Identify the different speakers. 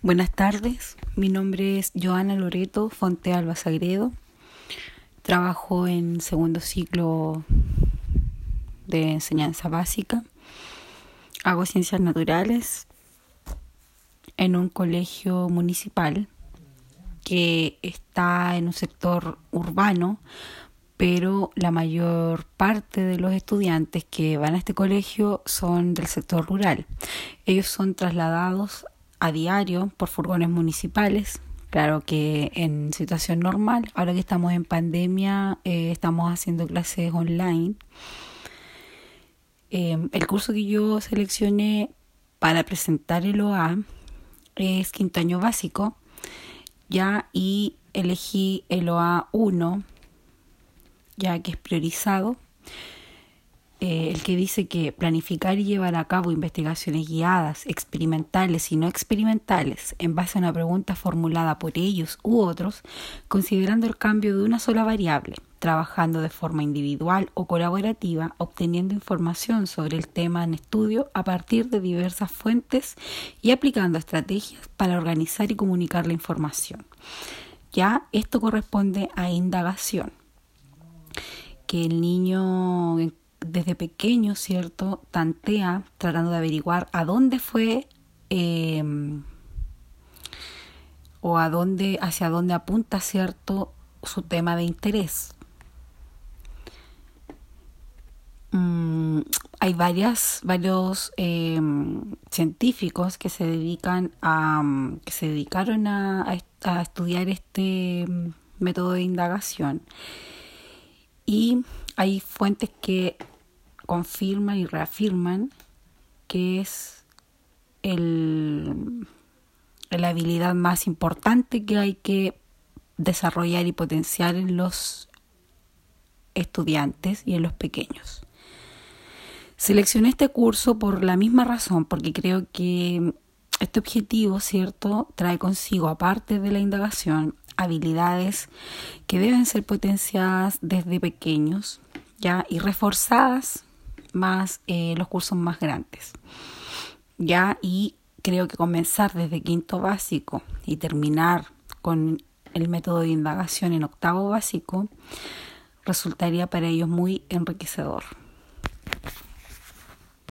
Speaker 1: Buenas tardes, mi nombre es Joana Loreto Fonte Alba Sagredo. Trabajo en segundo ciclo de enseñanza básica. Hago ciencias naturales en un colegio municipal que está en un sector urbano, pero la mayor parte de los estudiantes que van a este colegio son del sector rural. Ellos son trasladados a diario por furgones municipales. Claro que en situación normal, ahora que estamos en pandemia, eh, estamos haciendo clases online. Em, el curso que yo seleccioné para presentar el OA es quinto año básico, ya, y elegí el OA 1, ya que es priorizado eh, el que dice que planificar y llevar a cabo investigaciones guiadas, experimentales y no experimentales, en base a una pregunta formulada por ellos u otros, considerando el cambio de una sola variable, trabajando de forma individual o colaborativa, obteniendo información sobre el tema en estudio a partir de diversas fuentes y aplicando estrategias para organizar y comunicar la información. Ya esto corresponde a indagación que el niño desde pequeño, ¿cierto? Tantea tratando de averiguar a dónde fue em, o a dónde, hacia dónde apunta, ¿cierto? Su tema de interés. Mm, hay varios em, científicos que se dedican a, que se dedicaron a, a estudiar este método de indagación y hay fuentes que confirman y reafirman que es el, la habilidad más importante que hay que desarrollar y potenciar en los estudiantes y en los pequeños. Seleccioné este curso por la misma razón, porque creo que este objetivo, ¿cierto?, trae consigo, aparte de la indagación, habilidades que deben ser potenciadas desde pequeños, ¿ya? Y reforzadas más eh, los cursos más grandes, ¿ya? Y creo que comenzar desde quinto básico y terminar con el método de indagación en octavo básico resultaría para ellos muy enriquecedor.